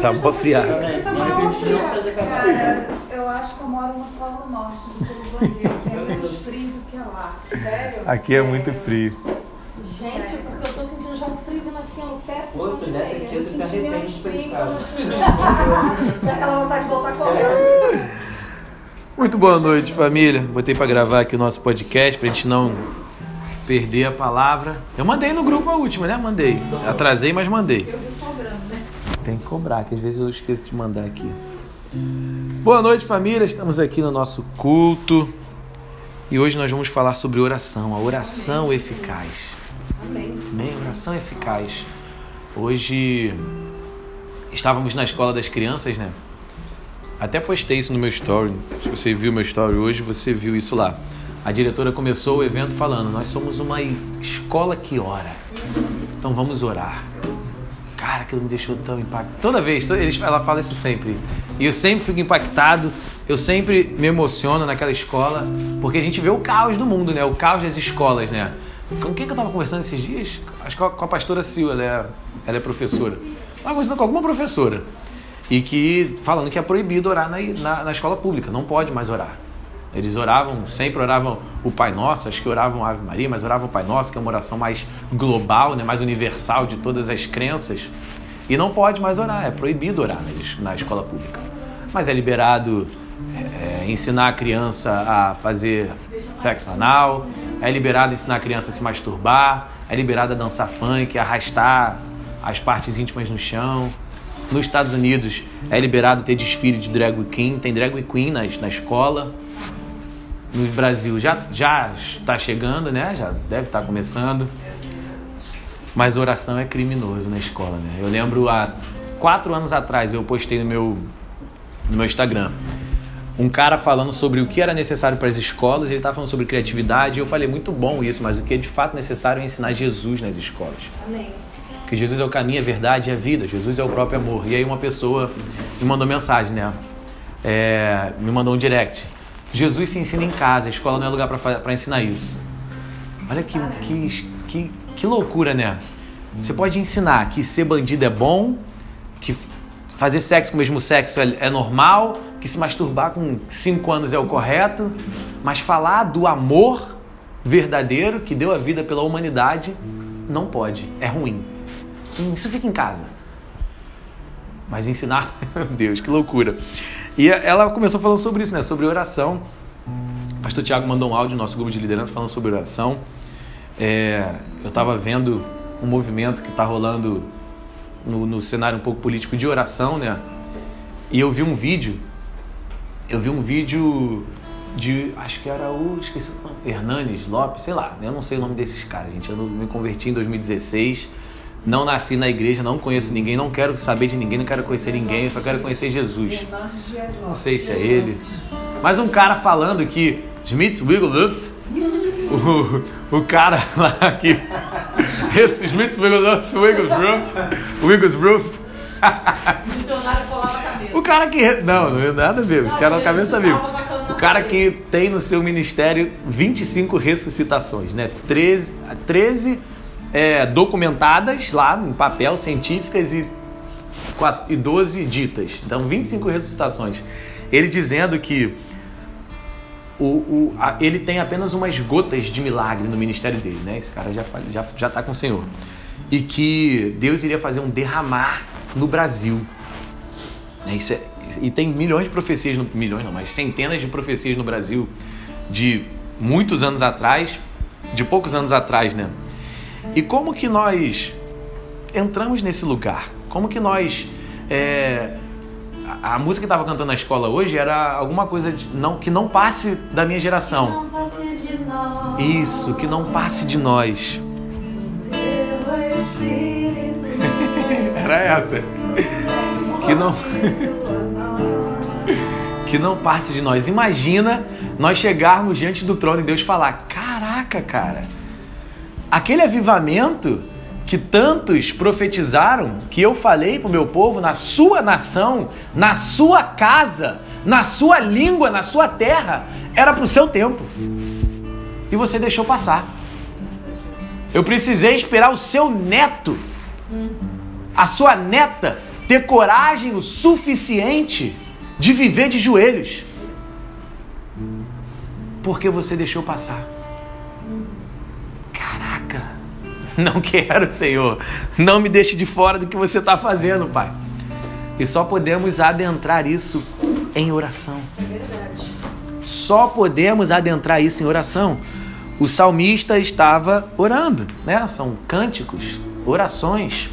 Tá pra friar. Cara, eu acho que eu moro no Polo Norte do Peru É menos frio do que lá. Sério? Aqui é muito frio. Gente, porque eu tô sentindo já um frio vindo assim no teto. Pô, se desse aqui, Eu senti menos frio Dá aquela vontade de voltar correndo. Muito boa noite, família. Botei pra gravar aqui o nosso podcast pra gente não perder a palavra. Eu mandei no grupo a última, né? Mandei. Atrasei, mas mandei. eu vim cobrando, né? Tem que cobrar, que às vezes eu esqueço de mandar aqui. Boa noite, família. Estamos aqui no nosso culto. E hoje nós vamos falar sobre oração, a oração eficaz. Amém. Amém? Oração eficaz. Hoje estávamos na escola das crianças, né? Até postei isso no meu story. Se você viu meu story hoje, você viu isso lá. A diretora começou o evento falando: Nós somos uma escola que ora. Então vamos orar. Cara, aquilo me deixou tão impactado. Toda vez, toda, ela fala isso sempre. E eu sempre fico impactado. Eu sempre me emociono naquela escola. Porque a gente vê o caos do mundo, né? O caos das escolas, né? Com quem que eu tava conversando esses dias? Acho que com a pastora Sil, ela é, ela é professora. Tava conversando com alguma professora. E que falando que é proibido orar na, na, na escola pública. Não pode mais orar. Eles oravam, sempre oravam o Pai Nosso, acho que oravam a Ave Maria, mas oravam o Pai Nosso, que é uma oração mais global, né, mais universal de todas as crenças. E não pode mais orar, é proibido orar na, na escola pública. Mas é liberado é, ensinar a criança a fazer sexo anal, é liberado ensinar a criança a se masturbar, é liberado a dançar funk, arrastar as partes íntimas no chão. Nos Estados Unidos é liberado ter desfile de drag queen, tem drag queen nas, na escola no Brasil já, já está chegando, né? Já deve estar começando. Mas oração é criminoso na escola, né? Eu lembro há quatro anos atrás eu postei no meu, no meu Instagram um cara falando sobre o que era necessário para as escolas, ele estava falando sobre criatividade, e eu falei, muito bom isso, mas o que é de fato necessário é ensinar Jesus nas escolas. Amém. Porque Jesus é o caminho, a verdade e a vida. Jesus é o próprio amor. E aí uma pessoa me mandou mensagem, né? É, me mandou um direct. Jesus se ensina em casa, a escola não é lugar para ensinar isso. Olha que, que, que, que loucura, né? Você pode ensinar que ser bandido é bom, que fazer sexo com o mesmo sexo é, é normal, que se masturbar com 5 anos é o correto, mas falar do amor verdadeiro que deu a vida pela humanidade não pode, é ruim. Isso fica em casa. Mas ensinar, meu Deus, que loucura. E ela começou falando sobre isso, né? Sobre oração. O pastor Tiago mandou um áudio no nosso grupo de liderança falando sobre oração. É, eu estava vendo um movimento que está rolando no, no, cenário um pouco político de oração, né? E eu vi um vídeo. Eu vi um vídeo de. Acho que era o. Esqueci o nome. Hernanes Lopes, sei lá. Eu não sei o nome desses caras, gente. Eu me converti em 2016. Não nasci na igreja, não conheço ninguém, não quero saber de ninguém, não quero conhecer ninguém, eu só quero conhecer Jesus. Não sei se é ele. Mas um cara falando que Smith Wigglesworth, o, o cara lá que. Esse Smith Wigglesworth, Wigglesworth, Wigglesworth. O cara que. Não, não é nada a ver, esse cara na cabeça tá vivo. O cara que tem no seu ministério 25 ressuscitações, né? 13, 13 é, documentadas lá em papel, científicas e, e 12 ditas. Então, 25 ressuscitações. Ele dizendo que o, o, a, ele tem apenas umas gotas de milagre no ministério dele, né? Esse cara já está já, já tá com o Senhor. E que Deus iria fazer um derramar no Brasil. Isso é, e tem milhões de profecias, no, milhões não, mas centenas de profecias no Brasil de muitos anos atrás, de poucos anos atrás, né? E como que nós entramos nesse lugar? Como que nós. É, a, a, música que estava cantando na escola hoje era alguma coisa de, não, que não passe da minha geração. Não passe de nós. Isso, que não passe de nós. era essa. Que não. que não passe de nós. Imagina nós chegarmos diante do trono e Deus falar: Caraca, cara aquele avivamento que tantos profetizaram, que eu falei para o meu povo, na sua nação, na sua casa, na sua língua, na sua terra, era para o seu tempo. E você deixou passar. Eu precisei esperar o seu neto, a sua neta, ter coragem o suficiente de viver de joelhos. Porque você deixou passar. não quero, Senhor. Não me deixe de fora do que você está fazendo, Pai. E só podemos adentrar isso em oração. Só podemos adentrar isso em oração. O salmista estava orando, né? São cânticos, orações,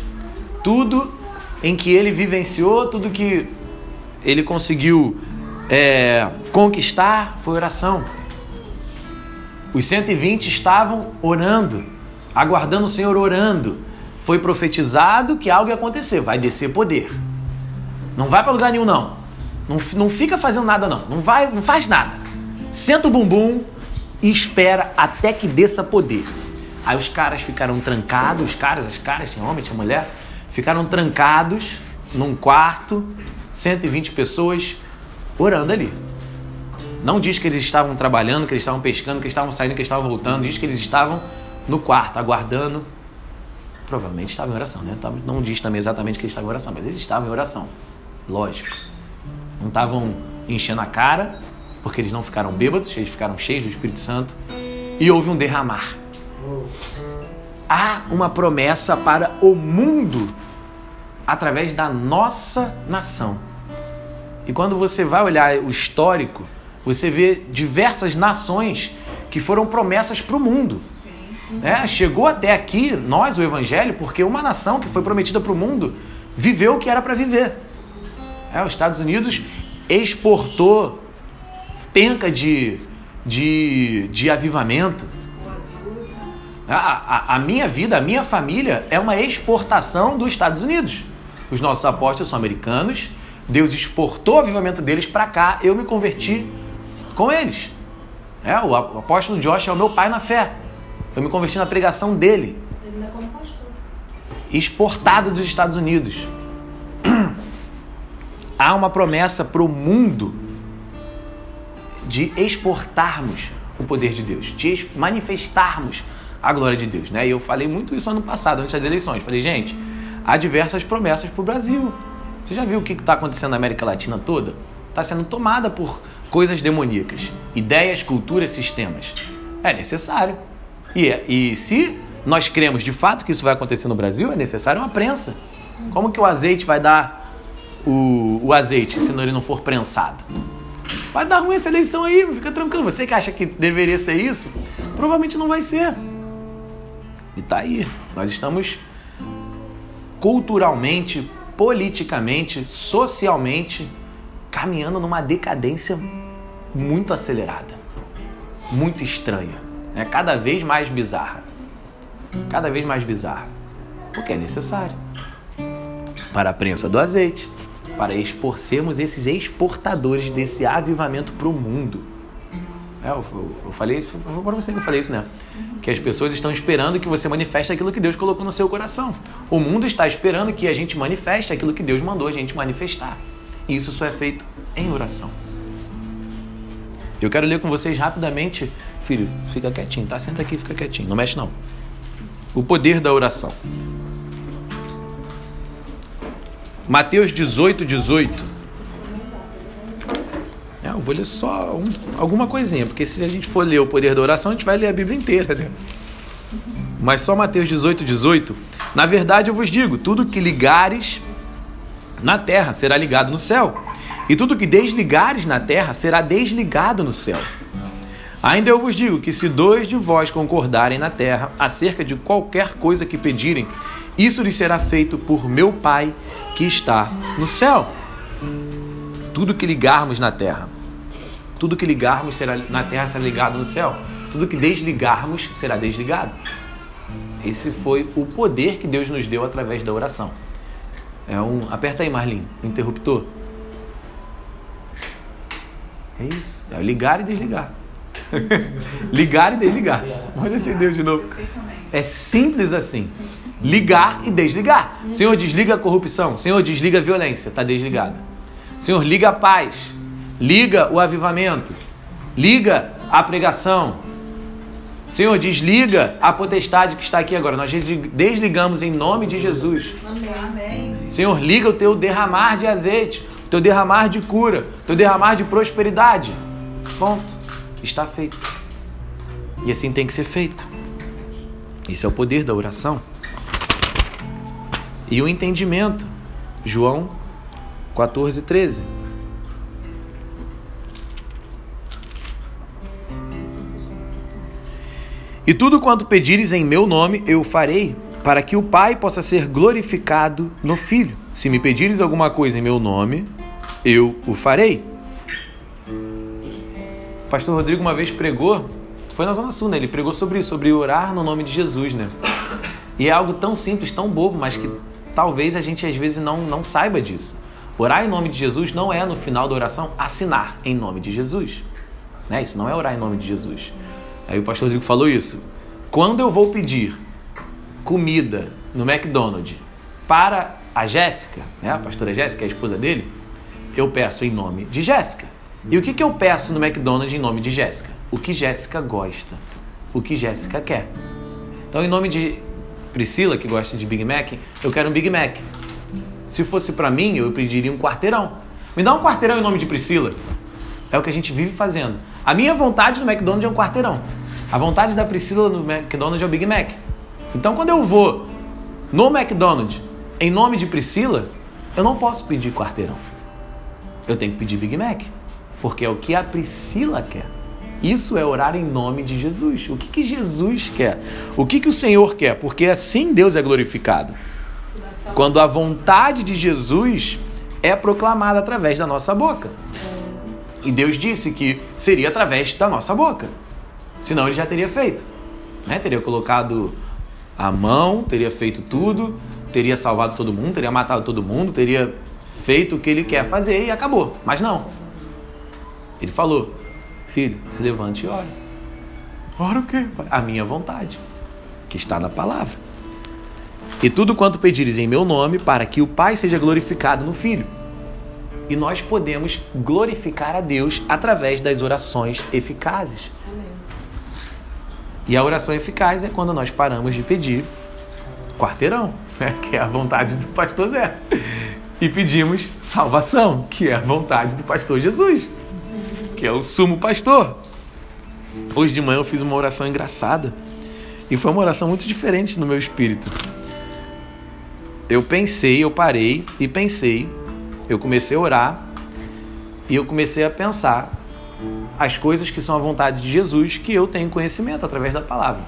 tudo em que ele vivenciou, tudo que ele conseguiu é, conquistar foi oração. Os 120 estavam orando, aguardando o Senhor orando. Foi profetizado que algo ia acontecer, vai descer poder. Não vai para lugar nenhum, não. Não, não fica fazendo nada, não. Não vai, não faz nada. Senta o bumbum e espera até que desça poder. Aí os caras ficaram trancados, os caras, as caras, tinha homem, tinha mulher, ficaram trancados num quarto, 120 pessoas orando ali. Não diz que eles estavam trabalhando, que eles estavam pescando, que eles estavam saindo, que eles estavam voltando, diz que eles estavam no quarto, aguardando. Provavelmente estavam em oração, né? Não diz também exatamente que eles estavam em oração, mas eles estavam em oração. Lógico. Não estavam enchendo a cara, porque eles não ficaram bêbados, eles ficaram cheios do Espírito Santo. E houve um derramar. Há uma promessa para o mundo através da nossa nação. E quando você vai olhar o histórico, você vê diversas nações que foram promessas para o mundo. É, chegou até aqui, nós, o Evangelho, porque uma nação que foi prometida para o mundo viveu o que era para viver. É, os Estados Unidos exportou penca de, de, de avivamento. A, a, a minha vida, a minha família é uma exportação dos Estados Unidos. Os nossos apóstolos são americanos, Deus exportou o avivamento deles para cá, eu me converti com eles. É, o apóstolo Josh é o meu pai na fé. Eu me converti na pregação dele. Ele é como pastor. Exportado dos Estados Unidos. Há uma promessa para o mundo de exportarmos o poder de Deus, de manifestarmos a glória de Deus. Né? E eu falei muito isso ano passado, antes das eleições. Falei, gente, há diversas promessas para o Brasil. Você já viu o que está acontecendo na América Latina toda? Está sendo tomada por coisas demoníacas, ideias, culturas, sistemas. É necessário. E, e se nós cremos de fato que isso vai acontecer no Brasil, é necessário uma prensa. Como que o azeite vai dar o, o azeite se ele não for prensado? Vai dar ruim essa eleição aí, fica tranquilo. Você que acha que deveria ser isso, provavelmente não vai ser. E tá aí. Nós estamos culturalmente, politicamente, socialmente caminhando numa decadência muito acelerada, muito estranha, né? cada vez mais bizarra. Cada vez mais bizarra. Porque é necessário para a prensa do azeite, para exporcermos esses exportadores desse avivamento para o mundo. É, eu, eu, eu, falei isso, foi para você que eu falei isso, né? Que as pessoas estão esperando que você manifeste aquilo que Deus colocou no seu coração. O mundo está esperando que a gente manifeste aquilo que Deus mandou a gente manifestar. E isso só é feito em oração. Eu quero ler com vocês rapidamente. Filho, fica quietinho, tá? Senta aqui, fica quietinho. Não mexe não. O poder da oração. Mateus 18, 18. É, eu vou ler só um, alguma coisinha, porque se a gente for ler o poder da oração, a gente vai ler a Bíblia inteira, né? Mas só Mateus 18, 18. Na verdade, eu vos digo: tudo que ligares na terra será ligado no céu, e tudo que desligares na terra será desligado no céu. Ainda eu vos digo que se dois de vós concordarem na terra acerca de qualquer coisa que pedirem, isso lhes será feito por meu Pai que está no céu. Tudo que ligarmos na terra, tudo que ligarmos será, na terra será ligado no céu. Tudo que desligarmos será desligado. Esse foi o poder que Deus nos deu através da oração. É um. Aperta aí, Marlin, interruptor. É isso. É ligar e desligar. ligar e desligar. Olha acendeu de novo. É simples assim. Ligar e desligar. Senhor, desliga a corrupção. Senhor, desliga a violência. Está desligado. Senhor, liga a paz. Liga o avivamento. Liga a pregação. Senhor, desliga a potestade que está aqui agora. Nós desligamos em nome de Jesus. Amém. Senhor, liga o teu derramar de azeite, o teu derramar de cura, o teu derramar de prosperidade. Ponto. Está feito. E assim tem que ser feito. Esse é o poder da oração. E o entendimento. João 14, 13. E tudo quanto pedires em meu nome, eu farei, para que o Pai possa ser glorificado no Filho. Se me pedires alguma coisa em meu nome, eu o farei. Pastor Rodrigo uma vez pregou, foi na Zona Sul, né? Ele pregou sobre isso, sobre orar no nome de Jesus, né? E é algo tão simples, tão bobo, mas que talvez a gente às vezes não, não saiba disso. Orar em nome de Jesus não é, no final da oração, assinar em nome de Jesus. Né? Isso não é orar em nome de Jesus. Aí o pastor Rodrigo falou isso. Quando eu vou pedir comida no McDonald's para a Jéssica, né, a pastora Jéssica, a esposa dele, eu peço em nome de Jéssica. E o que, que eu peço no McDonald's em nome de Jéssica? O que Jéssica gosta, o que Jéssica quer. Então, em nome de Priscila, que gosta de Big Mac, eu quero um Big Mac. Se fosse para mim, eu pediria um quarteirão. Me dá um quarteirão em nome de Priscila. É o que a gente vive fazendo. A minha vontade no McDonald's é um quarteirão. A vontade da Priscila no McDonald's é o Big Mac. Então, quando eu vou no McDonald's em nome de Priscila, eu não posso pedir quarteirão. Eu tenho que pedir Big Mac. Porque é o que a Priscila quer. Isso é orar em nome de Jesus. O que, que Jesus quer? O que, que o Senhor quer? Porque assim Deus é glorificado. Quando a vontade de Jesus é proclamada através da nossa boca. E Deus disse que seria através da nossa boca. Senão ele já teria feito. Né? Teria colocado a mão, teria feito tudo, teria salvado todo mundo, teria matado todo mundo, teria feito o que ele quer fazer e acabou. Mas não. Ele falou: Filho, se levante e ore. Ora o quê? A minha vontade, que está na palavra. E tudo quanto pedires em meu nome, para que o Pai seja glorificado no Filho. E nós podemos glorificar a Deus através das orações eficazes. E a oração eficaz é quando nós paramos de pedir quarteirão, né? que é a vontade do pastor Zé, e pedimos salvação, que é a vontade do pastor Jesus, que é o sumo pastor. Hoje de manhã eu fiz uma oração engraçada e foi uma oração muito diferente no meu espírito. Eu pensei, eu parei e pensei, eu comecei a orar e eu comecei a pensar as coisas que são a vontade de Jesus, que eu tenho conhecimento através da palavra.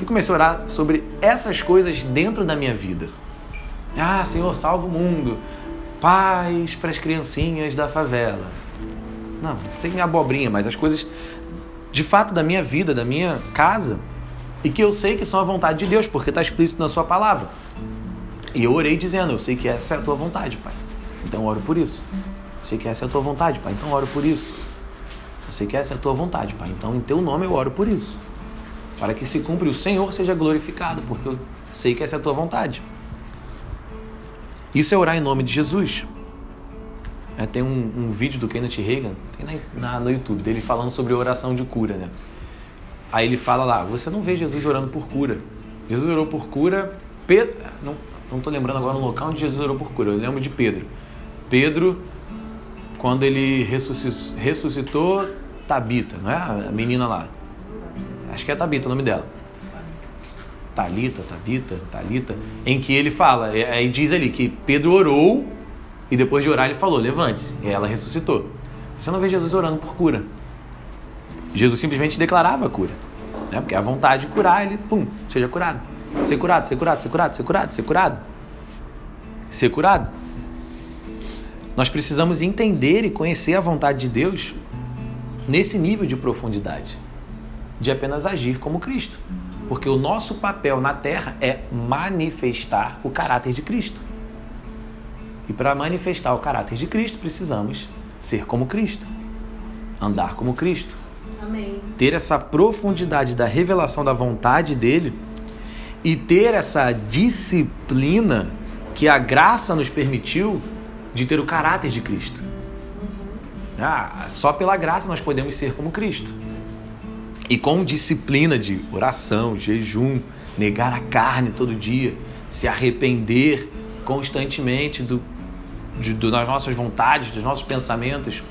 E comecei a orar sobre essas coisas dentro da minha vida. Ah, Senhor, salva o mundo. Paz para as criancinhas da favela. Não, é abobrinha, mas as coisas de fato da minha vida, da minha casa, e que eu sei que são a vontade de Deus, porque está explícito na Sua palavra. E eu orei dizendo: Eu sei que essa é a tua vontade, Pai. Então oro por isso. Sei que essa é a tua vontade, Pai. Então oro por isso. Eu sei que essa é a tua vontade, Pai. Então, em teu nome eu oro por isso. Para que se cumpra e o Senhor seja glorificado, porque eu sei que essa é a tua vontade. Isso é orar em nome de Jesus. É, tem um, um, vídeo do Kenneth Reagan, tem na, na, no YouTube, dele falando sobre oração de cura, né? Aí ele fala lá, você não vê Jesus orando por cura. Jesus orou por cura, Pedro, não, não tô lembrando agora no local onde Jesus orou por cura, eu lembro de Pedro. Pedro quando ele ressuscitou, Tabita, não é? A menina lá. Acho que é Tabita o nome dela. Talita, Tabita, Talita, em que ele fala, é, aí diz ali que Pedro orou e depois de orar ele falou: "Levante-se". E ela ressuscitou. Você não vê Jesus orando por cura. Jesus simplesmente declarava a cura, né? Porque a vontade de curar, ele, pum, seja curado. Ser curado, ser curado, ser curado, ser curado, ser curado. Ser curado. Nós precisamos entender e conhecer a vontade de Deus nesse nível de profundidade, de apenas agir como Cristo. Porque o nosso papel na terra é manifestar o caráter de Cristo. E para manifestar o caráter de Cristo, precisamos ser como Cristo, andar como Cristo. Amém. Ter essa profundidade da revelação da vontade dele e ter essa disciplina que a graça nos permitiu de ter o caráter de Cristo. Ah, só pela graça nós podemos ser como Cristo. e com disciplina de oração, jejum, negar a carne todo dia, se arrepender constantemente do, de, do, das nossas vontades, dos nossos pensamentos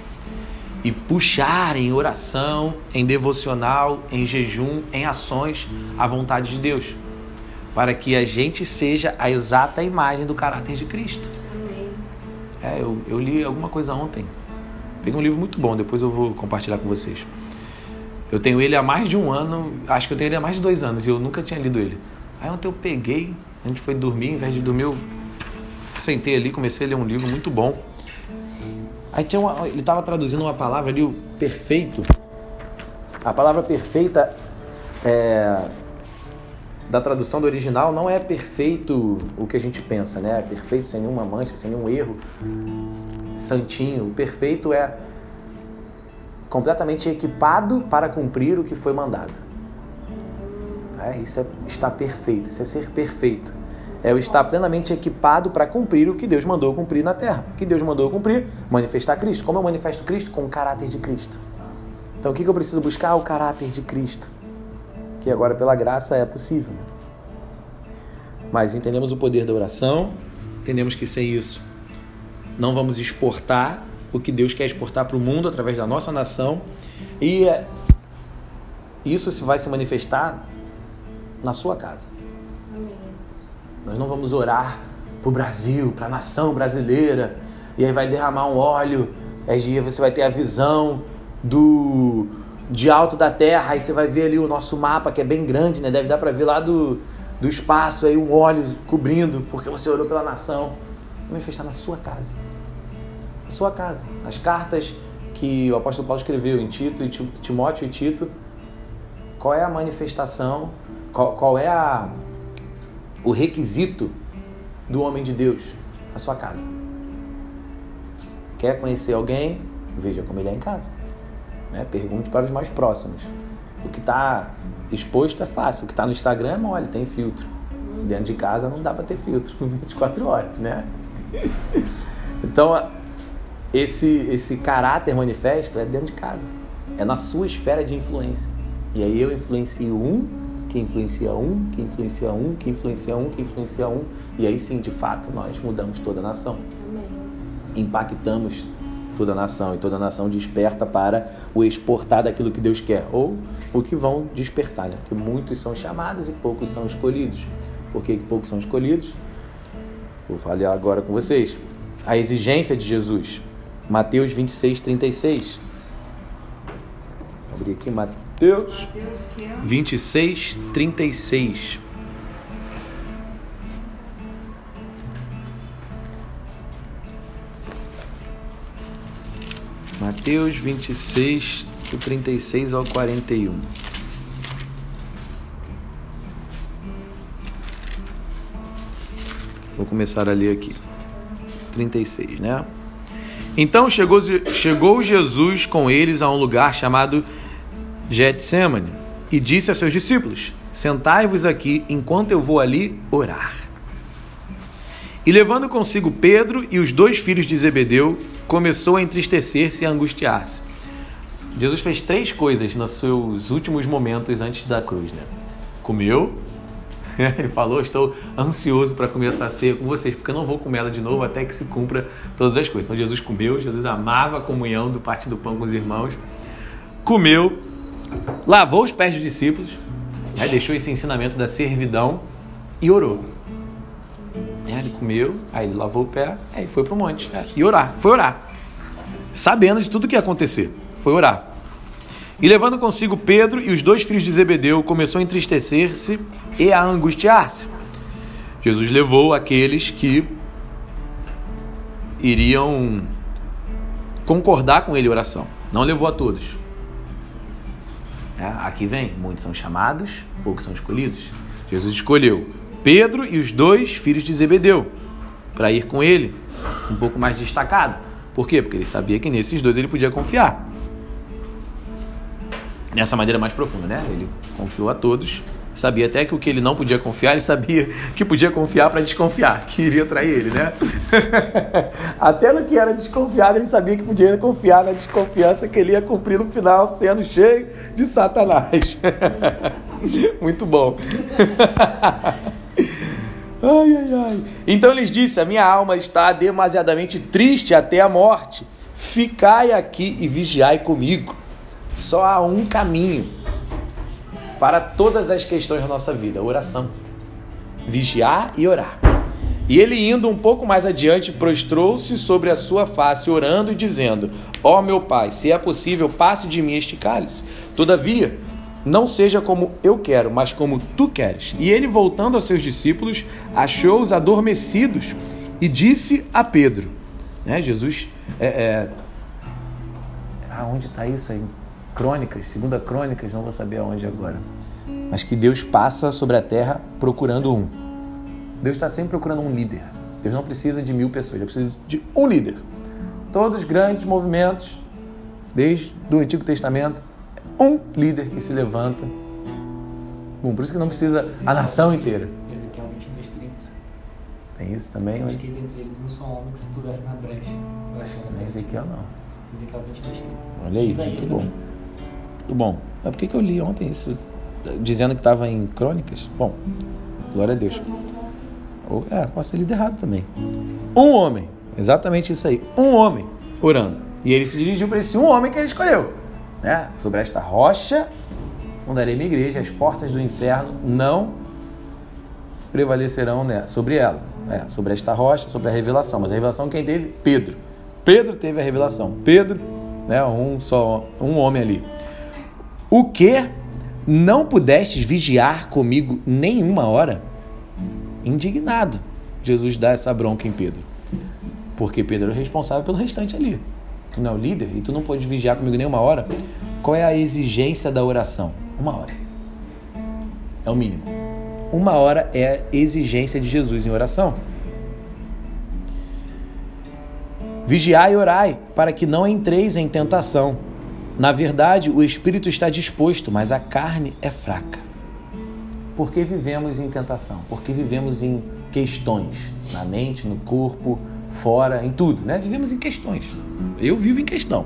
e puxar em oração, em devocional, em jejum, em ações a vontade de Deus, para que a gente seja a exata imagem do caráter de Cristo. Amém. É, eu, eu li alguma coisa ontem. Peguei um livro muito bom, depois eu vou compartilhar com vocês. Eu tenho ele há mais de um ano, acho que eu tenho ele há mais de dois anos e eu nunca tinha lido ele. Aí ontem eu peguei, a gente foi dormir, em vez de dormir, eu sentei ali, comecei a ler um livro muito bom. Aí tinha uma, ele estava traduzindo uma palavra ali, o perfeito. A palavra perfeita é, da tradução do original não é perfeito o que a gente pensa, né? É perfeito sem nenhuma mancha, sem nenhum erro, santinho. O perfeito é completamente equipado para cumprir o que foi mandado. É, isso é estar perfeito, isso é ser perfeito. É o estar plenamente equipado para cumprir o que Deus mandou cumprir na terra. O que Deus mandou cumprir? Manifestar Cristo. Como eu manifesto Cristo? Com o caráter de Cristo. Então o que eu preciso buscar? O caráter de Cristo. Que agora, pela graça, é possível. Mas entendemos o poder da oração, entendemos que sem isso não vamos exportar o que Deus quer exportar para o mundo através da nossa nação. E isso se vai se manifestar na sua casa. Amém. Nós não vamos orar para o Brasil, para a nação brasileira, e aí vai derramar um óleo, aí você vai ter a visão do de alto da terra, aí você vai ver ali o nosso mapa que é bem grande, né? Deve dar para ver lá do, do espaço aí um óleo cobrindo, porque você orou pela nação. Vai manifestar na sua casa. Na sua casa. As cartas que o apóstolo Paulo escreveu em Tito e Timóteo e Tito, qual é a manifestação, qual, qual é a o requisito do homem de Deus na sua casa. Quer conhecer alguém? Veja como ele é em casa. Né? Pergunte para os mais próximos. O que está exposto é fácil, o que está no Instagram é mole, tem filtro. Dentro de casa não dá para ter filtro 24 horas, né? Então, esse, esse caráter manifesto é dentro de casa, é na sua esfera de influência. E aí eu influencio um, que influencia um, que influencia um, que influencia um, que influencia um, e aí sim, de fato, nós mudamos toda a nação. Impactamos toda nação e toda nação desperta para o exportar daquilo que Deus quer ou o que vão despertar, né? Porque muitos são chamados e poucos são escolhidos. Por que poucos são escolhidos? Vou falar agora com vocês. A exigência de Jesus. Mateus 26, 36. Vou abrir aqui Mateus 26, 36. Mateus 26, do 36 ao 41. Vou começar a ler aqui. 36, né? Então chegou, chegou Jesus com eles a um lugar chamado Getsemane e disse a seus discípulos: Sentai-vos aqui enquanto eu vou ali orar. E levando consigo Pedro e os dois filhos de Zebedeu, começou a entristecer-se e angustiar-se. Jesus fez três coisas nos seus últimos momentos antes da cruz, né? Comeu, ele falou: Estou ansioso para começar a ceia com vocês, porque eu não vou comer ela de novo até que se cumpra todas as coisas. Então Jesus comeu, Jesus amava a comunhão do partir do pão com os irmãos, comeu, lavou os pés dos discípulos, né? deixou esse ensinamento da servidão e orou. É, ele comeu, aí ele lavou o pé, aí foi para o monte é, e orar. Foi orar, sabendo de tudo o que ia acontecer. Foi orar. E levando consigo Pedro e os dois filhos de Zebedeu, começou a entristecer-se e a angustiar-se. Jesus levou aqueles que iriam concordar com ele oração. Não levou a todos. É, aqui vem, muitos são chamados, poucos são escolhidos. Jesus escolheu Pedro e os dois filhos de Zebedeu para ir com ele, um pouco mais destacado. Por quê? Porque ele sabia que nesses dois ele podia confiar. Nessa maneira mais profunda, né? Ele confiou a todos, Sabia até que o que ele não podia confiar, ele sabia que podia confiar para desconfiar, que iria trair ele, né? até no que era desconfiado, ele sabia que podia confiar na desconfiança que ele ia cumprir no final, sendo cheio de Satanás. Muito bom. Ai, ai, ai. Então lhes disse: A minha alma está demasiadamente triste até a morte. Ficai aqui e vigiai comigo. Só há um caminho para todas as questões da nossa vida: oração. Vigiar e orar. E ele, indo um pouco mais adiante, prostrou-se sobre a sua face, orando e dizendo: Ó oh, meu pai, se é possível, passe de mim este cálice. Todavia, não seja como eu quero, mas como tu queres. E ele, voltando aos seus discípulos, achou-os adormecidos e disse a Pedro: né, Jesus, é, é... aonde está isso aí? Crônicas, segunda Crônicas, não vou saber aonde agora. Mas que Deus passa sobre a terra procurando um. Deus está sempre procurando um líder. Deus não precisa de mil pessoas, Ele precisa de um líder. Todos os grandes movimentos, desde o Antigo Testamento, um líder que se levanta. Bom, por isso que não precisa a nação inteira. Ezequiel 22, 30. Tem isso também? Que dentre eles um só homem que se pusesse na brecha. Não é Ezequiel não. Ezequiel 22, 30. Olha aí, muito bom. Muito bom. Mas por que, que eu li ontem isso? Dizendo que estava em crônicas? Bom, glória a Deus. Ou, é, pode ser lido errado também. Um homem, exatamente isso aí. Um homem orando. E ele se dirigiu para esse um homem que ele escolheu. Né? Sobre esta rocha fundarei minha igreja, as portas do inferno não prevalecerão né, sobre ela. É, sobre esta rocha, sobre a revelação. Mas a revelação quem teve? Pedro. Pedro teve a revelação. Pedro, né, um só, um homem ali. O que não pudestes vigiar comigo nenhuma hora? Indignado. Jesus dá essa bronca em Pedro. Porque Pedro é o responsável pelo restante ali. Tu não é o líder e tu não pode vigiar comigo nenhuma hora. Qual é a exigência da oração? Uma hora. É o mínimo. Uma hora é a exigência de Jesus em oração. Vigiai e orai, para que não entreis em tentação. Na verdade, o espírito está disposto, mas a carne é fraca. Por que vivemos em tentação? Porque vivemos em questões, na mente, no corpo, fora, em tudo, né? Vivemos em questões. Eu vivo em questão.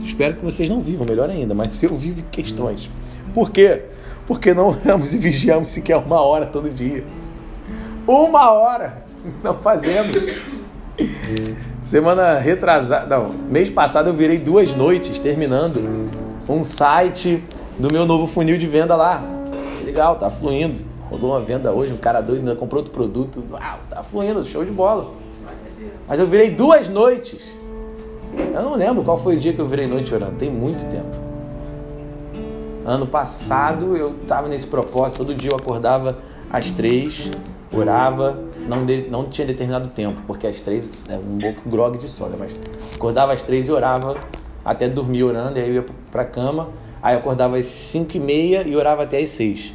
Espero que vocês não vivam, melhor ainda, mas eu vivo em questões. Por quê? Porque não oramos e vigiamos sequer uma hora todo dia. Uma hora! Não fazemos. Semana retrasada, não, mês passado eu virei duas noites terminando um site do meu novo funil de venda lá. Legal, tá fluindo. Rolou uma venda hoje, um cara doido ainda comprou outro produto. Uau, tá fluindo, show de bola. Mas eu virei duas noites. Eu não lembro qual foi o dia que eu virei noite orando. Tem muito tempo. Ano passado eu estava nesse propósito. Todo dia eu acordava às três, orava. Não, de, não tinha determinado tempo, porque às três é um pouco grog de sono, mas acordava às três e orava até dormir orando. E aí eu ia para cama. Aí eu acordava às cinco e meia e orava até às seis.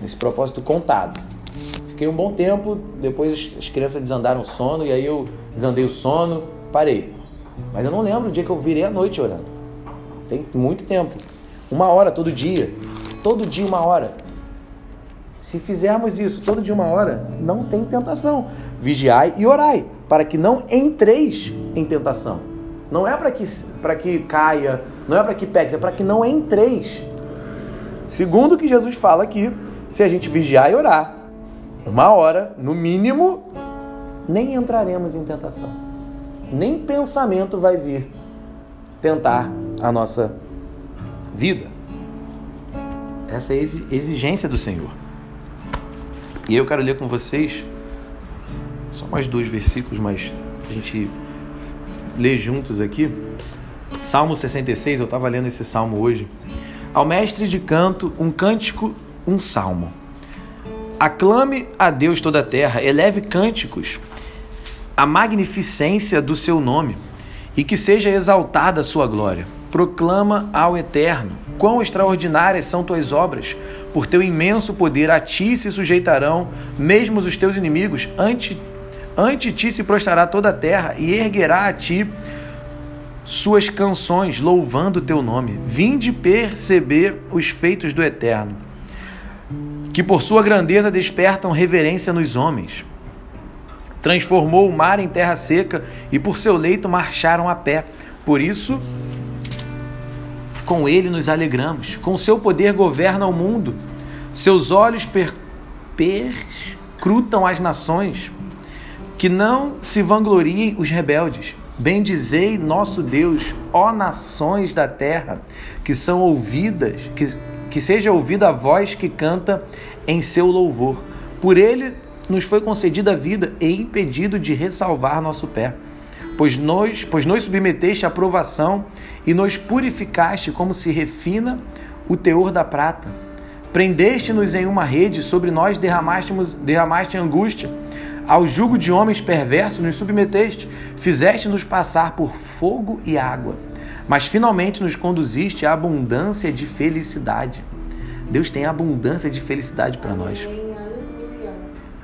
Nesse propósito contado. Fiquei um bom tempo, depois as crianças desandaram o sono e aí eu desandei o sono, parei. Mas eu não lembro o dia que eu virei à noite orando. Tem muito tempo. Uma hora todo dia. Todo dia uma hora. Se fizermos isso todo dia uma hora, não tem tentação. Vigiai e orai, para que não entreis em tentação. Não é para que, que caia, não é para que pegue, é para que não entreis. Segundo o que Jesus fala aqui, se a gente vigiar e orar, uma hora, no mínimo, nem entraremos em tentação. Nem pensamento vai vir tentar a nossa vida. Essa é a exigência do Senhor. E eu quero ler com vocês só mais dois versículos, mas a gente lê juntos aqui. Salmo 66, eu estava lendo esse salmo hoje. Ao mestre de canto, um cântico, um salmo. Aclame a Deus toda a terra, eleve cânticos, a magnificência do seu nome, e que seja exaltada a sua glória. Proclama ao Eterno, quão extraordinárias são tuas obras, por teu imenso poder a ti se sujeitarão, mesmo os teus inimigos, ante, ante ti se prostrará toda a terra e erguerá a ti suas canções, louvando o teu nome. Vinde perceber os feitos do Eterno que por sua grandeza despertam reverência nos homens. Transformou o mar em terra seca e por seu leito marcharam a pé. Por isso, com ele nos alegramos. Com seu poder governa o mundo. Seus olhos per as nações. Que não se vangloriem os rebeldes. Bendizei nosso Deus, ó nações da terra, que são ouvidas, que, que seja ouvida a voz que canta em seu louvor. Por ele nos foi concedida a vida e impedido de ressalvar nosso pé. Pois nós, pois nos submeteste à provação e nos purificaste como se refina o teor da prata. Prendeste-nos em uma rede, sobre nós derramaste angústia. Ao jugo de homens perversos nos submeteste, fizeste-nos passar por fogo e água, mas finalmente nos conduziste à abundância de felicidade. Deus tem abundância de felicidade para nós.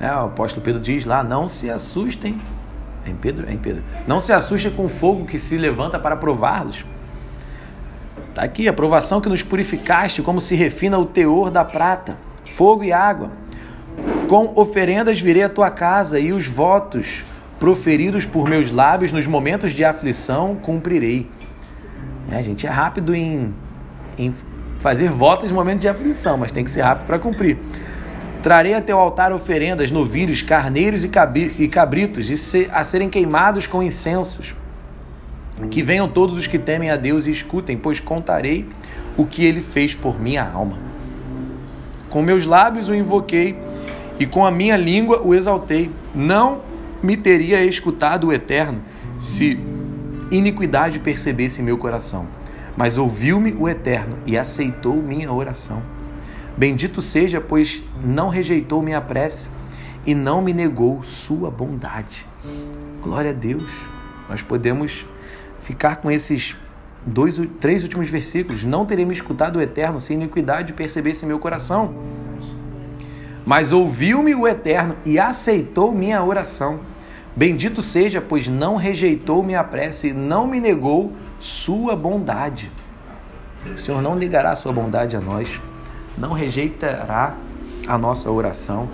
É, o apóstolo Pedro diz lá: não se assustem. Em Pedro? Em Pedro. Não se assustem com o fogo que se levanta para prová-los. Está aqui a provação que nos purificaste, como se refina o teor da prata, fogo e água. Com oferendas virei à tua casa e os votos proferidos por meus lábios nos momentos de aflição cumprirei. É, a gente é rápido em, em fazer votos no momento de aflição, mas tem que ser rápido para cumprir. Trarei a teu altar oferendas, novilhos, carneiros e cabritos, e se, a serem queimados com incensos. Que venham todos os que temem a Deus e escutem, pois contarei o que ele fez por minha alma. Com meus lábios o invoquei e com a minha língua o exaltei. Não me teria escutado o Eterno se iniquidade percebesse meu coração. Mas ouviu-me o Eterno e aceitou minha oração. Bendito seja, pois não rejeitou minha prece e não me negou sua bondade. Glória a Deus. Nós podemos ficar com esses dois, três últimos versículos. Não terei me escutado o Eterno se iniquidade percebesse meu coração. Mas ouviu-me o Eterno e aceitou minha oração. Bendito seja, pois não rejeitou minha prece e não me negou sua bondade. O Senhor não negará sua bondade a nós, não rejeitará a nossa oração.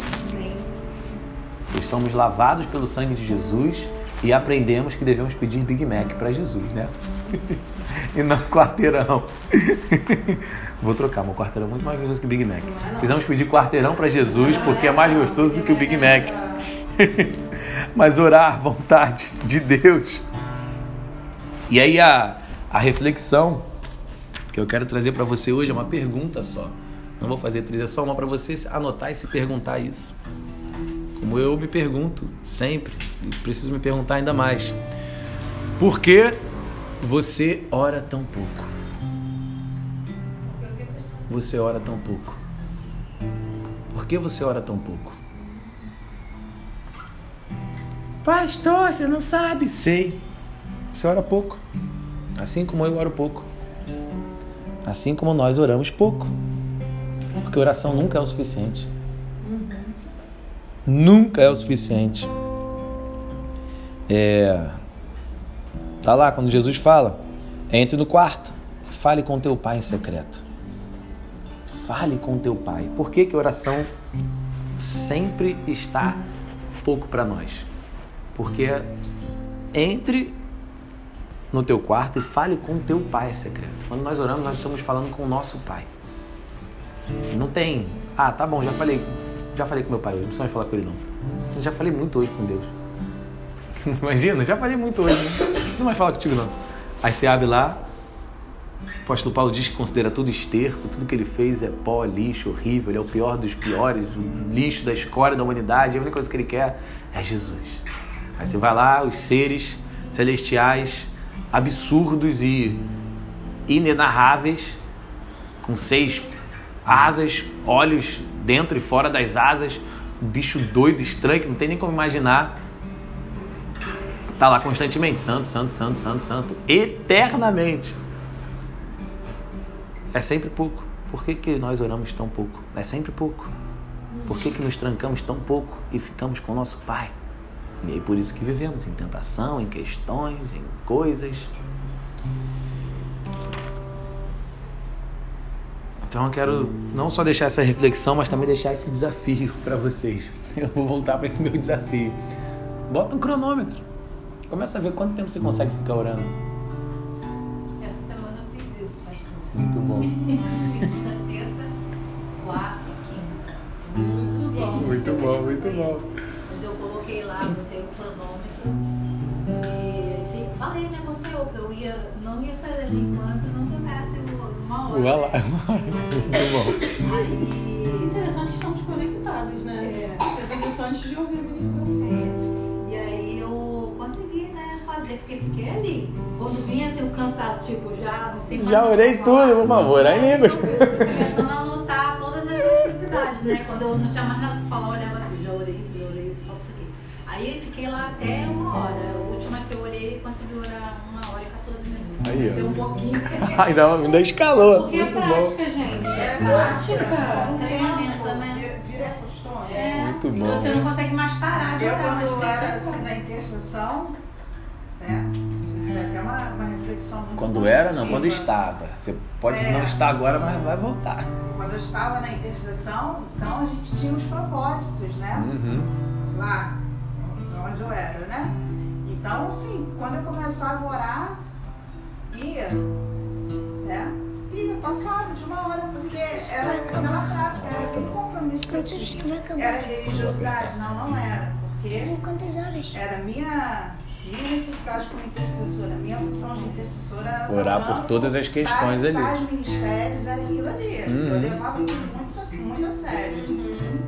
Pois somos lavados pelo sangue de Jesus e aprendemos que devemos pedir Big Mac para Jesus, né? e não quarteirão. Vou trocar, meu quarteirão é muito mais gostoso que Big Mac. Precisamos pedir quarteirão para Jesus porque é mais gostoso do que o Big Mac. Mas orar, vontade de Deus. E aí a, a reflexão que eu quero trazer para você hoje é uma pergunta só. Não vou fazer três, é só uma para você anotar e se perguntar isso. Como eu me pergunto sempre, preciso me perguntar ainda mais. Por que você ora tão pouco? Você ora tão pouco. Por que você ora tão pouco? Pastor, você não sabe? Sei. Você ora pouco. Assim como eu oro pouco. Assim como nós oramos pouco. Porque oração nunca é o suficiente. Nunca é o suficiente. É, tá lá quando Jesus fala: entre no quarto, fale com teu pai em secreto. Fale com teu pai. Por que, que oração sempre está pouco para nós? Porque entre no teu quarto e fale com teu pai em secreto. Quando nós oramos, nós estamos falando com o nosso pai. Não tem, ah, tá bom, já falei, já falei com meu pai hoje, não precisa mais falar com ele não. Eu já falei muito hoje com Deus. Imagina, já falei muito hoje, né? não precisa mais falar contigo não. Aí você abre lá, o apóstolo Paulo diz que considera tudo esterco, tudo que ele fez é pó, lixo, horrível, ele é o pior dos piores, o lixo da escória da humanidade, a única coisa que ele quer é Jesus. Aí você vai lá, os seres celestiais, absurdos e inenarráveis, com seis asas, olhos dentro e fora das asas, um bicho doido, estranho, que não tem nem como imaginar. Tá lá constantemente, santo, santo, santo, santo, santo, eternamente. É sempre pouco. Por que, que nós oramos tão pouco? É sempre pouco. Por que, que nos trancamos tão pouco e ficamos com o nosso Pai? E aí por isso que vivemos em tentação, em questões, em coisas. Então eu quero não só deixar essa reflexão, mas também deixar esse desafio para vocês. Eu vou voltar para esse meu desafio. Bota um cronômetro. Começa a ver quanto tempo você consegue ficar orando. Essa semana eu fiz isso, pastor. Muito bom. Segunda, terça, quarta, quinta. Muito bom. Muito bom, muito bom. Mas eu coloquei lá, botei o cronômetro e falei, né, que eu ia, não ia sair dali enquanto não tocasse o- uma hora. Ué lá. Muito bom. Aí, Interessante que estamos conectados, né? É. Eu fiz isso antes de ouvir a ministração. Fazer, porque fiquei ali. Quando vinha assim o cansaço, tipo, já não tem mais Já orei tudo, por favor, em línguas. Começando a anotar todas as necessidades, né? Quando eu não tinha mais nada pra falar, eu olhava assim, já orei isso, já orei isso, falta isso aqui. Aí fiquei lá até uma hora. A última que eu orei, consegui orar uma hora e 14 minutos. Aí, ó. Deu um pouquinho. Ainda, ainda escalou. Porque é Muito bom. prática, gente. É prática. Treinamento, né? Vira- costume. É, Muito bom. Você não consegue mais parar de Eu, orar, mas quando era assim, na intercessão, né? Isso foi até uma, uma reflexão muito Quando era, não, quando positiva. estava. Você pode É. não estar agora, mas vai voltar. Quando eu estava na intercessão, então a gente tinha os propósitos, né? Uhum. Lá, onde eu era, né? Então, assim, quando eu começava a orar, ia, né? Ia, passava de uma hora, porque era aquela prática, era aquele compromisso que eu tinha. Era religiosidade? Não, não era. Porque São quantas horas? era minha, minha necessidade como intercessora, minha função de intercessora era Orar por todas as questões ali. tais ministérios, era aquilo ali. Uhum. Eu levava tudo muito, a- muito a sério.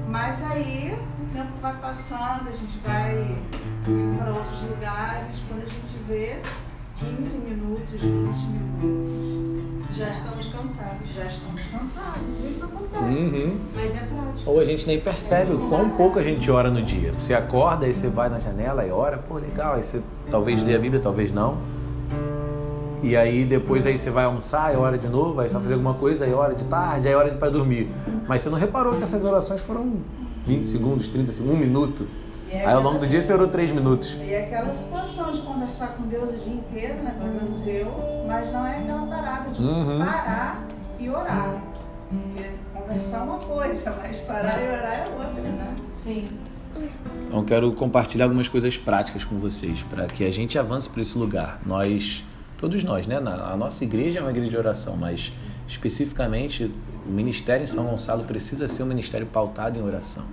Mas aí o tempo vai passando, a gente vai para outros lugares, quando a gente vê 15 minutos, 20 minutos, Já estamos cansados. já estamos cansados. Isso acontece. Uhum. Mas é prática. Ou a gente nem percebe o quão pouco a gente ora no dia. Você acorda, aí você vai na janela e ora, pô, legal. Aí você talvez lê a Bíblia, talvez não. E aí depois aí você vai almoçar, aí ora de novo, aí você vai fazer alguma coisa, aí ora de tarde, aí ora para dormir. Mas você não reparou que essas orações foram 20 segundos, 30 segundos, um minuto. É Aí ao longo do dia você orou 3 minutos. E é aquela situação de conversar com Deus o dia inteiro, né? Pelo menos eu, mas não é aquela parada de Uhum. parar e orar. Porque conversar é uma coisa, mas parar e orar é outra, né? Sim. Então quero compartilhar algumas coisas práticas com vocês para que a gente avance para esse lugar. Nós, todos nós, né? A nossa igreja é uma igreja de oração, mas especificamente o ministério em São Gonçalo precisa ser um ministério pautado em oração.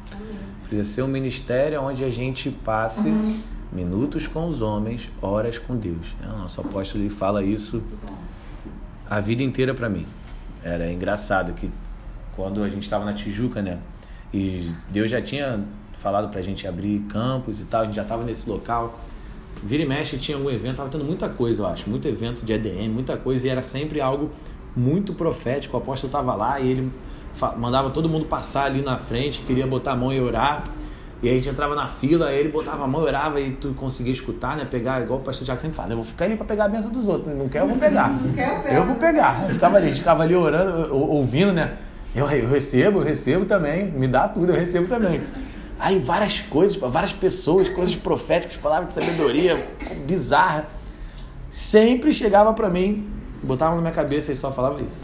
Precisa ser um ministério onde a gente passe minutos com os homens, horas com Deus. O nosso apóstolo ele fala isso a vida inteira para mim. Era engraçado que quando a gente estava na Tijuca, né? E Deus já tinha falado pra gente abrir campos e tal, a gente já estava nesse local. Vira e mexe tinha algum evento, tava tendo muita coisa, eu acho, muito evento de EDM, muita coisa, e era sempre algo muito profético. O apóstolo estava lá e ele mandava todo mundo passar ali na frente, queria botar a mão e orar. E aí a gente entrava na fila, aí ele botava a mão, orava e tu conseguia escutar, né? Pegar, igual o pastor Tiago sempre fala, eu vou ficar ali pra pegar a benção dos outros. Não quer, eu vou pegar. quer, eu pego. Eu vou pegar. Eu ficava ali, ficava ali orando, ou- ouvindo, né? Eu, eu recebo, eu recebo também. Me dá tudo, eu recebo também. Aí várias coisas, várias pessoas, coisas proféticas, palavras de sabedoria, bizarra. Sempre chegava pra mim, botava na minha cabeça e só falava isso.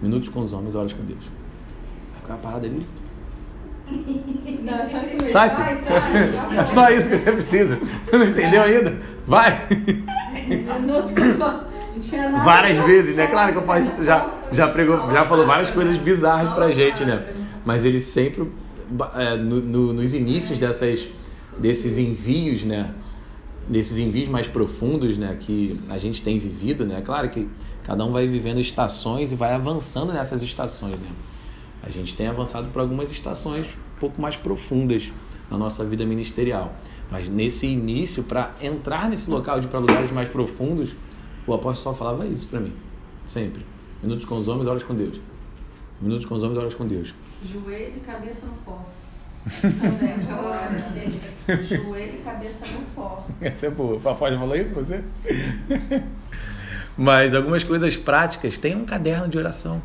Minutos com os homens, horas com Deus. Aí ficava parada ali. Não, é só isso mesmo. Sai, Vai, sai. É só isso que você precisa. Não entendeu ainda? Vai! Tinha nada. Várias vezes, né? Claro que eu posso, já, já, pregou, já falou várias coisas bizarras pra gente, né? Mas ele sempre, é, no- no- nos inícios dessas, desses envios, né? Desses envios mais profundos, né? Que a gente tem vivido, né? Claro que cada um vai vivendo estações e vai avançando nessas estações, né? A gente tem avançado por algumas estações um pouco mais profundas na nossa vida ministerial. Mas nesse início, para entrar nesse local de para lugares mais profundos, o apóstolo só falava isso para mim. Sempre. Minutos com os homens, horas com Deus. Minutos com os homens, horas com Deus. Joelho e cabeça no pó. Também. Joelho e cabeça no pó. Essa é boa. O apóstolo falou isso com você? Mas algumas coisas práticas. Tem um caderno de oração.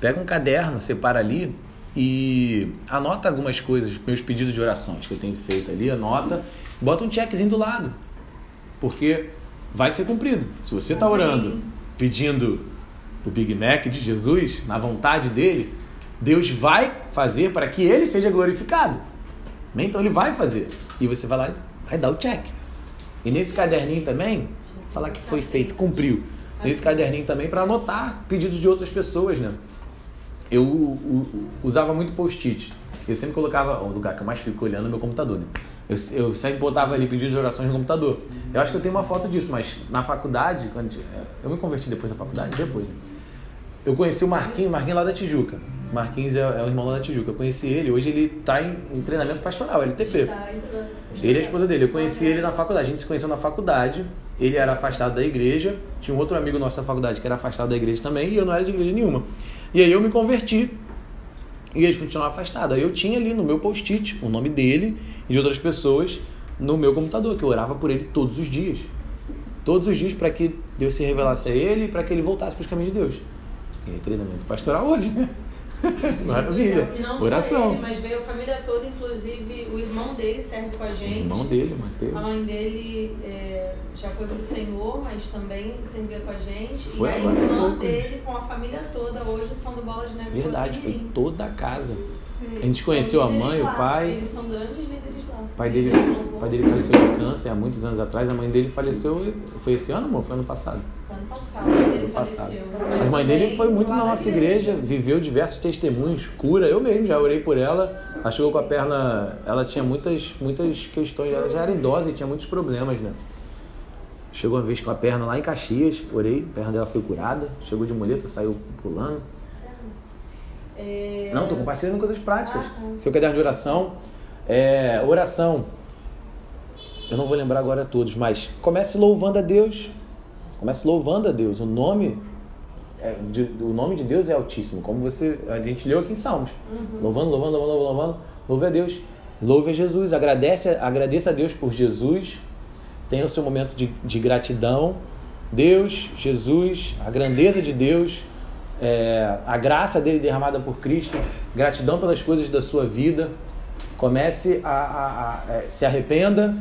Pega um caderno, separa ali e anota algumas coisas, meus pedidos de orações que eu tenho feito ali, anota, bota um checkzinho do lado. Porque vai ser cumprido. Se você está orando, pedindo o Big Mac de Jesus, na vontade dele, Deus vai fazer para que ele seja glorificado. Então ele vai fazer. E você vai lá e vai dar o check. E nesse caderninho também, falar que foi feito, cumpriu. Nesse caderninho também para anotar pedidos de outras pessoas, né? Eu usava muito post-it. Eu sempre colocava, o lugar que eu mais fico olhando é meu computador, né? Eu, eu sempre botava ali pedidos de orações no computador. Eu acho que eu tenho uma foto disso, mas na faculdade, quando eu me converti depois da faculdade, depois. Né? Eu conheci o Marquinhos, Marquinhos lá da Tijuca. Marquinhos é, é o irmão lá da Tijuca. Eu conheci ele, hoje ele está em, em treinamento pastoral, LTP. Ele é a esposa dele. Eu conheci ele na faculdade. A gente se conheceu na faculdade. Ele era afastado da igreja. Tinha um outro amigo nosso na faculdade que era afastado da igreja também. E eu não era de igreja nenhuma. E aí eu me converti. E eles continuaram afastados. Aí eu tinha ali no meu post-it o nome dele e de outras pessoas no meu computador, que eu orava por ele todos os dias. Todos os dias para que Deus se revelasse a ele e para que ele voltasse para os caminhos de Deus. E aí, treinamento pastoral hoje, né? Maravilha. E não só Oração. ele, mas veio a família toda, inclusive o irmão dele serve com a O gente. irmão dele, A Mateus. mãe dele é, já foi pro Senhor, mas também servia com a gente. Foi e a irmã dele, com a família toda, hoje são do Bola de Neve. Verdade, foi toda a casa. Sim. A gente conheceu a mãe, líderes o lá, pai. Eles são grandes líderes lá. O pai dele, o pai dele faleceu de câncer há muitos anos atrás. A mãe dele faleceu. Foi esse ano, amor? Foi ano passado. Ano passado, a mãe dele Ano passado. faleceu. A mãe dele foi muito na nossa igreja, viveu diversos testemunhos, cura. Eu mesmo já orei por ela. Ela chegou com a perna. Ela tinha muitas, muitas questões. Ela já era idosa e tinha muitos problemas, né? Chegou uma vez com a perna lá em Caxias, orei, a perna dela foi curada. Chegou de muleta, saiu pulando. É, Não, tô compartilhando coisas práticas. Ah, tá. Seu caderno de oração. É, oração. Eu não vou lembrar agora todos, mas comece louvando a Deus. Comece louvando a Deus. O nome, é, de- o nome de Deus é altíssimo, como você a gente leu aqui em Salmos. Louvando, louvando, louvando, louvando, louvando. Louve a Deus. Louve a Jesus. Agradece, agradeça a Deus por Jesus. Tenha o seu momento de, de gratidão. Deus, Jesus, a grandeza de Deus, é, a graça dele derramada por Cristo, gratidão pelas coisas da sua vida. Comece a, a- a- é, se arrependa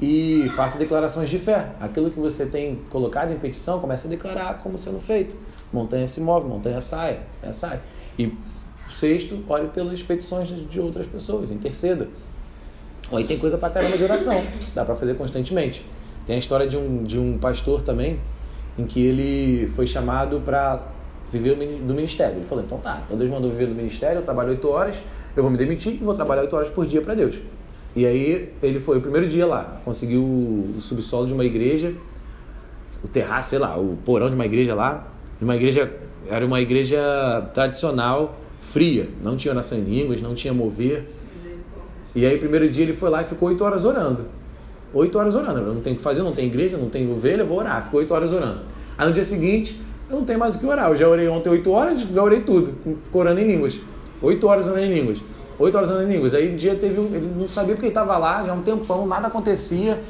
e faça declarações de fé. Aquilo que você tem colocado em petição, comece a declarar como sendo feito. Montanha se move, montanha sai, montanha sai. E sexto, ore pelas petições de outras pessoas, interceda. Aí tem coisa pra caramba de oração, dá pra fazer constantemente. Tem a história de um, de um pastor também, em que ele foi chamado para viver do ministério. Ele falou: então tá, então Deus mandou viver do ministério, eu trabalho oito horas, eu vou me demitir e vou trabalhar oito horas por dia para Deus. E aí ele foi o primeiro dia lá, conseguiu o subsolo de uma igreja, o terraço, sei lá, o porão de uma igreja lá, uma igreja, era uma igreja tradicional, fria, não tinha oração em línguas, não tinha mover. E aí, primeiro dia, ele foi lá e ficou oito horas orando. Oito horas orando. Eu não tenho o que fazer, não tem igreja, não tem ovelha, vou orar. Ficou oito horas orando. Aí no dia seguinte, eu não tenho mais o que orar. Eu já orei ontem oito horas, já orei tudo. Ficou orando em línguas. Oito horas orando em línguas. Oito horas orando em línguas. Aí um dia teve um. Ele não sabia porque ele estava lá, já um tempão, nada acontecia.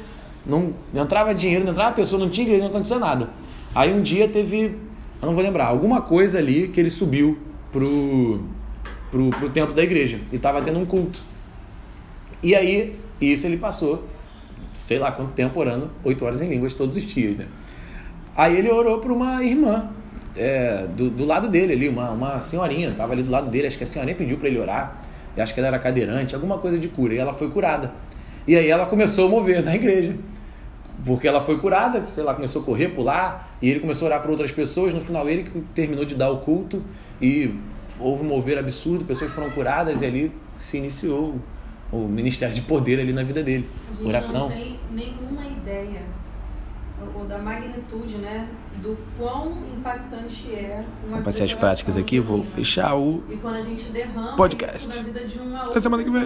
Não, não entrava dinheiro, não entrava pessoa, não tinha igreja, não acontecia nada. Aí um dia teve. Eu não vou lembrar, alguma coisa ali que ele subiu pro, pro, pro templo da igreja. E estava tendo um culto. E aí, isso ele passou, sei lá quanto tempo orando, oito horas em línguas todos os dias, né? Aí ele orou para uma irmã é, do, do lado dele ali, uma, uma senhorinha, tava ali do lado dele, acho que a senhorinha pediu para ele orar, e acho que ela era cadeirante, alguma coisa de cura, e ela foi curada. E aí ela começou a mover na igreja. Porque ela foi curada, sei lá, começou a correr, pular, e ele começou a orar para outras pessoas. No final, ele que terminou de dar o culto e houve um mover absurdo, pessoas foram curadas, e ali se iniciou o ministério de poder ali na vida dele. A gente Oração. não tem nenhuma ideia ou da magnitude, né, do quão impactante é uma Vou passar as práticas aqui, vou genuína. fechar o E quando a gente derrama podcast. isso na vida de um a Até semana que vem.